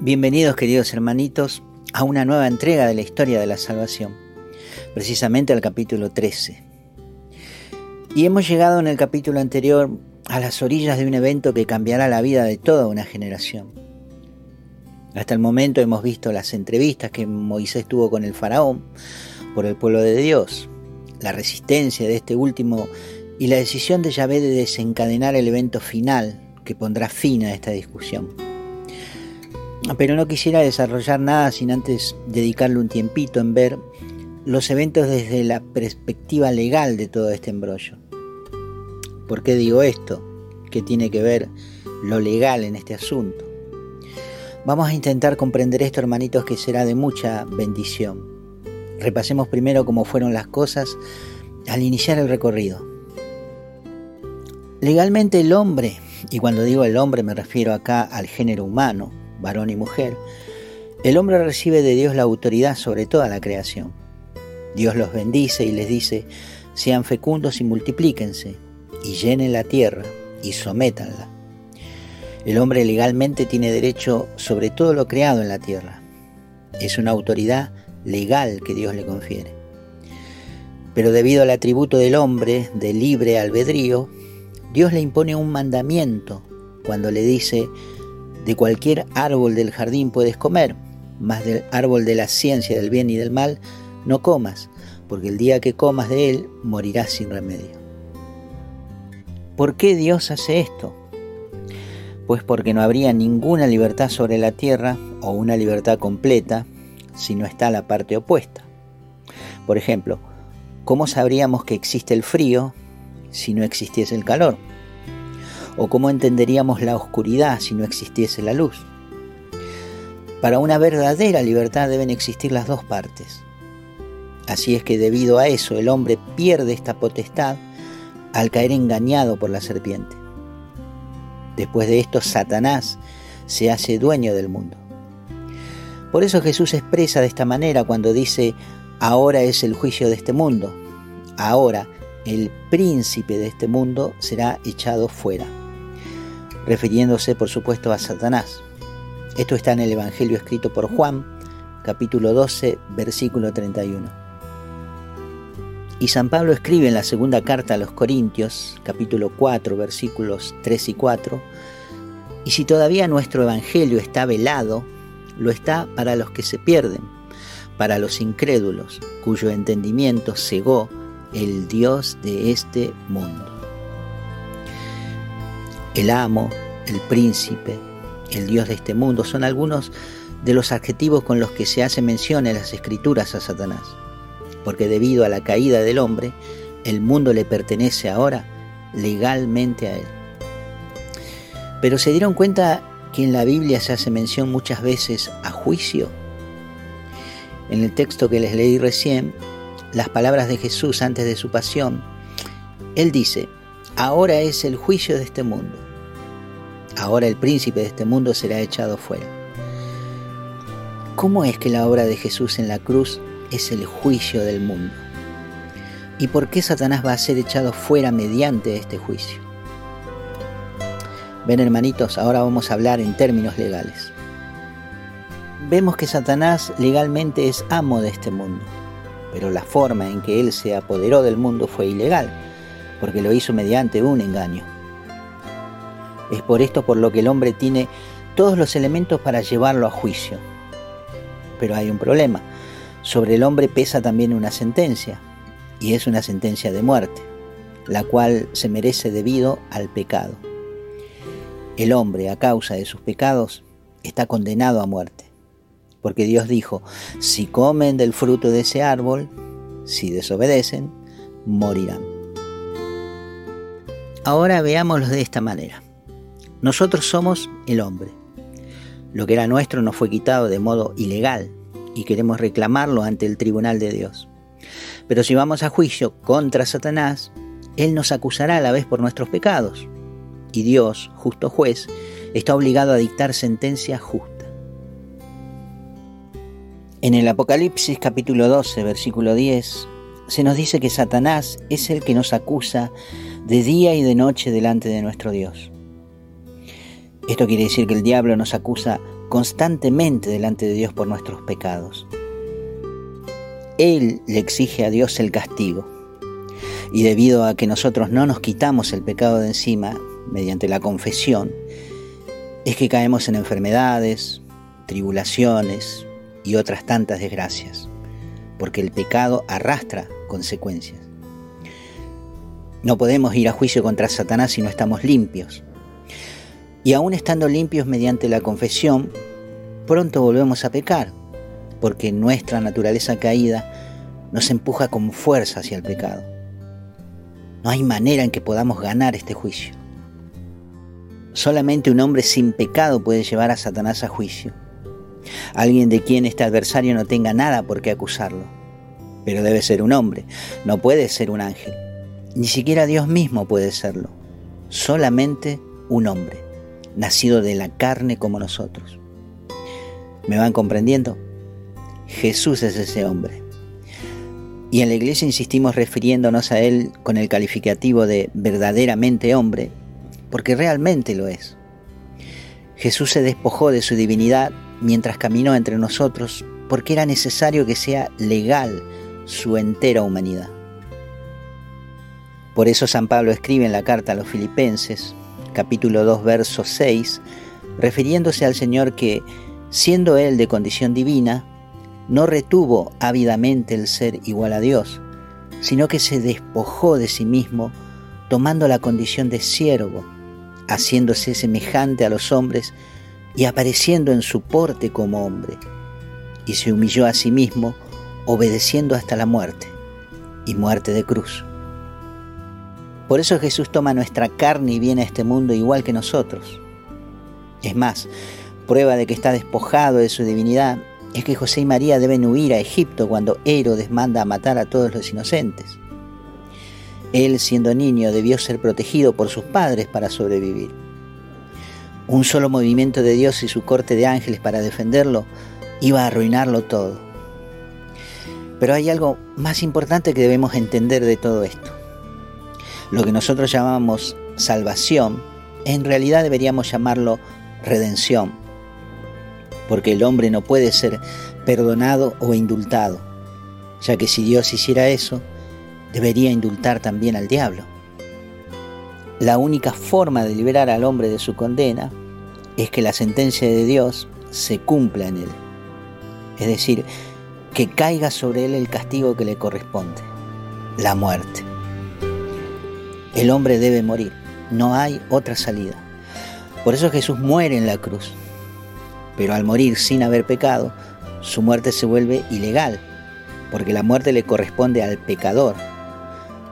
Bienvenidos queridos hermanitos a una nueva entrega de la historia de la salvación, precisamente al capítulo 13. Y hemos llegado en el capítulo anterior a las orillas de un evento que cambiará la vida de toda una generación. Hasta el momento hemos visto las entrevistas que Moisés tuvo con el faraón por el pueblo de Dios, la resistencia de este último y la decisión de Yahvé de desencadenar el evento final que pondrá fin a esta discusión. Pero no quisiera desarrollar nada sin antes dedicarle un tiempito en ver los eventos desde la perspectiva legal de todo este embrollo. ¿Por qué digo esto? ¿Qué tiene que ver lo legal en este asunto? Vamos a intentar comprender esto, hermanitos, que será de mucha bendición. Repasemos primero cómo fueron las cosas al iniciar el recorrido. Legalmente el hombre, y cuando digo el hombre me refiero acá al género humano, varón y mujer, el hombre recibe de Dios la autoridad sobre toda la creación. Dios los bendice y les dice, sean fecundos y multiplíquense, y llenen la tierra y sométanla. El hombre legalmente tiene derecho sobre todo lo creado en la tierra. Es una autoridad legal que Dios le confiere. Pero debido al atributo del hombre de libre albedrío, Dios le impone un mandamiento cuando le dice, de cualquier árbol del jardín puedes comer, mas del árbol de la ciencia del bien y del mal no comas, porque el día que comas de él morirás sin remedio. ¿Por qué Dios hace esto? Pues porque no habría ninguna libertad sobre la tierra o una libertad completa si no está la parte opuesta. Por ejemplo, ¿cómo sabríamos que existe el frío si no existiese el calor? ¿O cómo entenderíamos la oscuridad si no existiese la luz? Para una verdadera libertad deben existir las dos partes. Así es que debido a eso el hombre pierde esta potestad al caer engañado por la serpiente. Después de esto, Satanás se hace dueño del mundo. Por eso Jesús expresa de esta manera cuando dice, ahora es el juicio de este mundo, ahora el príncipe de este mundo será echado fuera refiriéndose por supuesto a Satanás. Esto está en el Evangelio escrito por Juan, capítulo 12, versículo 31. Y San Pablo escribe en la segunda carta a los Corintios, capítulo 4, versículos 3 y 4, y si todavía nuestro Evangelio está velado, lo está para los que se pierden, para los incrédulos, cuyo entendimiento cegó el Dios de este mundo el amo, el príncipe, el Dios de este mundo, son algunos de los adjetivos con los que se hace mención en las escrituras a Satanás, porque debido a la caída del hombre, el mundo le pertenece ahora legalmente a él. Pero se dieron cuenta que en la Biblia se hace mención muchas veces a juicio. En el texto que les leí recién, las palabras de Jesús antes de su pasión, Él dice, ahora es el juicio de este mundo. Ahora el príncipe de este mundo será echado fuera. ¿Cómo es que la obra de Jesús en la cruz es el juicio del mundo? ¿Y por qué Satanás va a ser echado fuera mediante este juicio? Ven hermanitos, ahora vamos a hablar en términos legales. Vemos que Satanás legalmente es amo de este mundo, pero la forma en que él se apoderó del mundo fue ilegal, porque lo hizo mediante un engaño. Es por esto por lo que el hombre tiene todos los elementos para llevarlo a juicio. Pero hay un problema. Sobre el hombre pesa también una sentencia, y es una sentencia de muerte, la cual se merece debido al pecado. El hombre, a causa de sus pecados, está condenado a muerte, porque Dios dijo, si comen del fruto de ese árbol, si desobedecen, morirán. Ahora veámoslo de esta manera. Nosotros somos el hombre. Lo que era nuestro nos fue quitado de modo ilegal y queremos reclamarlo ante el tribunal de Dios. Pero si vamos a juicio contra Satanás, Él nos acusará a la vez por nuestros pecados. Y Dios, justo juez, está obligado a dictar sentencia justa. En el Apocalipsis capítulo 12, versículo 10, se nos dice que Satanás es el que nos acusa de día y de noche delante de nuestro Dios. Esto quiere decir que el diablo nos acusa constantemente delante de Dios por nuestros pecados. Él le exige a Dios el castigo. Y debido a que nosotros no nos quitamos el pecado de encima mediante la confesión, es que caemos en enfermedades, tribulaciones y otras tantas desgracias, porque el pecado arrastra consecuencias. No podemos ir a juicio contra Satanás si no estamos limpios. Y aún estando limpios mediante la confesión, pronto volvemos a pecar, porque nuestra naturaleza caída nos empuja con fuerza hacia el pecado. No hay manera en que podamos ganar este juicio. Solamente un hombre sin pecado puede llevar a Satanás a juicio. Alguien de quien este adversario no tenga nada por qué acusarlo. Pero debe ser un hombre, no puede ser un ángel. Ni siquiera Dios mismo puede serlo. Solamente un hombre, nacido de la carne como nosotros. ¿Me van comprendiendo? Jesús es ese hombre. Y en la iglesia insistimos refiriéndonos a él con el calificativo de verdaderamente hombre, porque realmente lo es. Jesús se despojó de su divinidad mientras caminó entre nosotros porque era necesario que sea legal su entera humanidad. Por eso San Pablo escribe en la carta a los filipenses, capítulo 2, verso 6, refiriéndose al Señor que, siendo Él de condición divina, no retuvo ávidamente el ser igual a Dios, sino que se despojó de sí mismo, tomando la condición de siervo, haciéndose semejante a los hombres y apareciendo en su porte como hombre. Y se humilló a sí mismo, obedeciendo hasta la muerte, y muerte de cruz. Por eso Jesús toma nuestra carne y viene a este mundo igual que nosotros. Es más, prueba de que está despojado de su divinidad es que José y María deben huir a Egipto cuando Herodes manda a matar a todos los inocentes. Él, siendo niño, debió ser protegido por sus padres para sobrevivir. Un solo movimiento de Dios y su corte de ángeles para defenderlo iba a arruinarlo todo. Pero hay algo más importante que debemos entender de todo esto. Lo que nosotros llamamos salvación, en realidad deberíamos llamarlo redención, porque el hombre no puede ser perdonado o indultado, ya que si Dios hiciera eso, debería indultar también al diablo. La única forma de liberar al hombre de su condena es que la sentencia de Dios se cumpla en él, es decir, que caiga sobre él el castigo que le corresponde, la muerte. El hombre debe morir, no hay otra salida. Por eso Jesús muere en la cruz. Pero al morir sin haber pecado, su muerte se vuelve ilegal, porque la muerte le corresponde al pecador.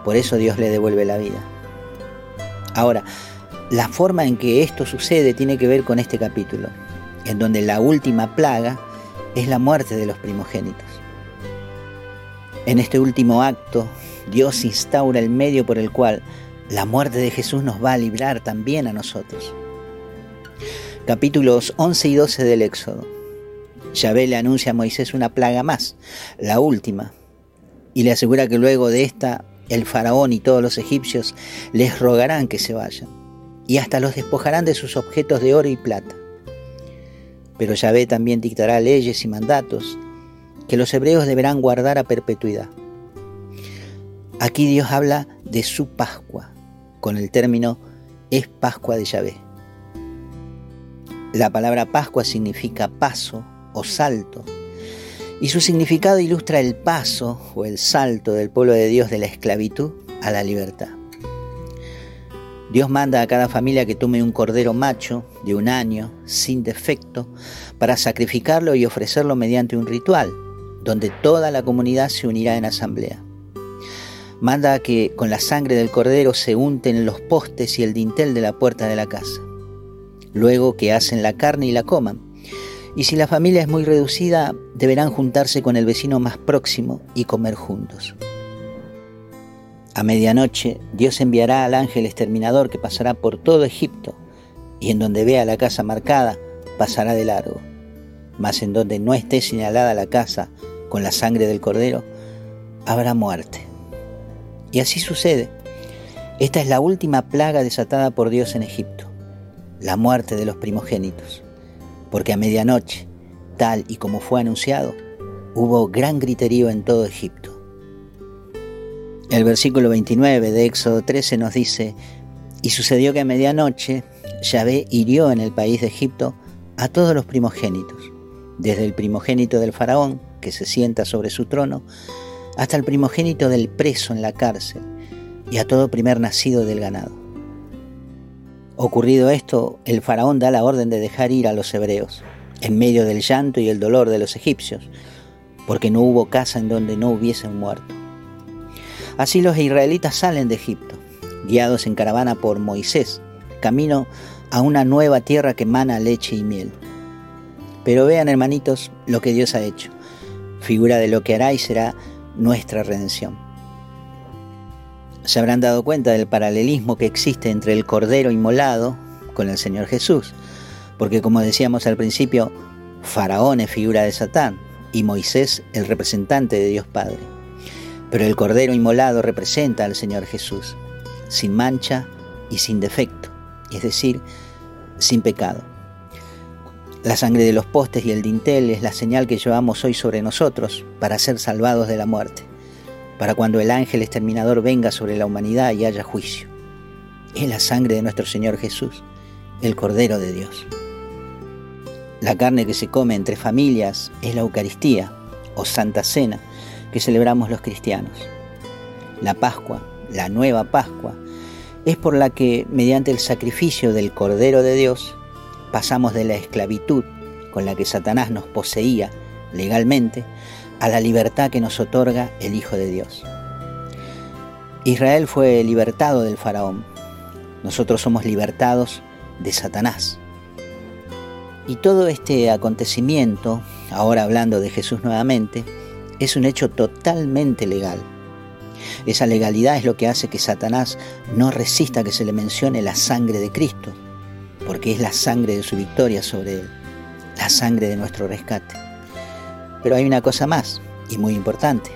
Por eso Dios le devuelve la vida. Ahora, la forma en que esto sucede tiene que ver con este capítulo, en donde la última plaga es la muerte de los primogénitos. En este último acto, Dios instaura el medio por el cual la muerte de Jesús nos va a librar también a nosotros. Capítulos 11 y 12 del Éxodo. Yahvé le anuncia a Moisés una plaga más, la última, y le asegura que luego de esta el faraón y todos los egipcios les rogarán que se vayan, y hasta los despojarán de sus objetos de oro y plata. Pero Yahvé también dictará leyes y mandatos que los hebreos deberán guardar a perpetuidad. Aquí Dios habla de su Pascua, con el término es Pascua de Yahvé. La palabra Pascua significa paso o salto, y su significado ilustra el paso o el salto del pueblo de Dios de la esclavitud a la libertad. Dios manda a cada familia que tome un cordero macho de un año, sin defecto, para sacrificarlo y ofrecerlo mediante un ritual, donde toda la comunidad se unirá en asamblea manda que con la sangre del cordero se unten los postes y el dintel de la puerta de la casa. Luego que hacen la carne y la coman. Y si la familia es muy reducida, deberán juntarse con el vecino más próximo y comer juntos. A medianoche, Dios enviará al ángel exterminador que pasará por todo Egipto, y en donde vea la casa marcada, pasará de largo. Mas en donde no esté señalada la casa con la sangre del cordero, habrá muerte. Y así sucede. Esta es la última plaga desatada por Dios en Egipto, la muerte de los primogénitos. porque a medianoche, tal y como fue anunciado, hubo gran griterío en todo Egipto. El versículo 29 de Éxodo 13 nos dice, y sucedió que a medianoche Yahvé hirió en el país de Egipto a todos los primogénitos, desde el primogénito del faraón, que se sienta sobre su trono, hasta el primogénito del preso en la cárcel, y a todo primer nacido del ganado. Ocurrido esto, el faraón da la orden de dejar ir a los hebreos, en medio del llanto y el dolor de los egipcios, porque no hubo casa en donde no hubiesen muerto. Así los israelitas salen de Egipto, guiados en caravana por Moisés, camino a una nueva tierra que emana leche y miel. Pero vean, hermanitos, lo que Dios ha hecho. Figura de lo que hará y será nuestra redención. Se habrán dado cuenta del paralelismo que existe entre el Cordero inmolado con el Señor Jesús, porque como decíamos al principio, Faraón es figura de Satán y Moisés el representante de Dios Padre. Pero el Cordero inmolado representa al Señor Jesús, sin mancha y sin defecto, es decir, sin pecado. La sangre de los postes y el dintel es la señal que llevamos hoy sobre nosotros para ser salvados de la muerte, para cuando el ángel exterminador venga sobre la humanidad y haya juicio. Es la sangre de nuestro Señor Jesús, el Cordero de Dios. La carne que se come entre familias es la Eucaristía o Santa Cena que celebramos los cristianos. La Pascua, la nueva Pascua, es por la que, mediante el sacrificio del Cordero de Dios, pasamos de la esclavitud con la que Satanás nos poseía legalmente a la libertad que nos otorga el Hijo de Dios. Israel fue libertado del faraón, nosotros somos libertados de Satanás. Y todo este acontecimiento, ahora hablando de Jesús nuevamente, es un hecho totalmente legal. Esa legalidad es lo que hace que Satanás no resista que se le mencione la sangre de Cristo, porque es la sangre de su victoria sobre él, la sangre de nuestro rescate. Pero hay una cosa más, y muy importante.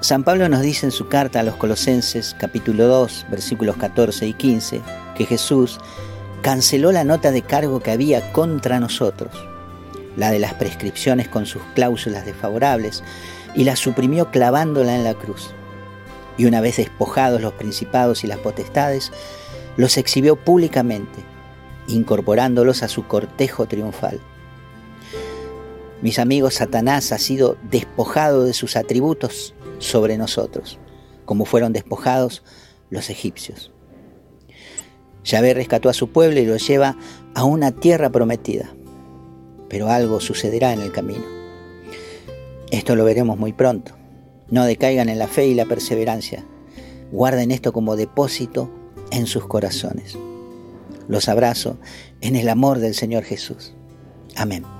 San Pablo nos dice en su carta a los Colosenses capítulo 2 versículos 14 y 15 que Jesús canceló la nota de cargo que había contra nosotros, la de las prescripciones con sus cláusulas desfavorables, y la suprimió clavándola en la cruz. Y una vez despojados los principados y las potestades, los exhibió públicamente, incorporándolos a su cortejo triunfal. Mis amigos, Satanás ha sido despojado de sus atributos sobre nosotros, como fueron despojados los egipcios. Yahvé rescató a su pueblo y lo lleva a una tierra prometida, pero algo sucederá en el camino. Esto lo veremos muy pronto. No decaigan en la fe y la perseverancia. Guarden esto como depósito en sus corazones. Los abrazo en el amor del Señor Jesús. Amén.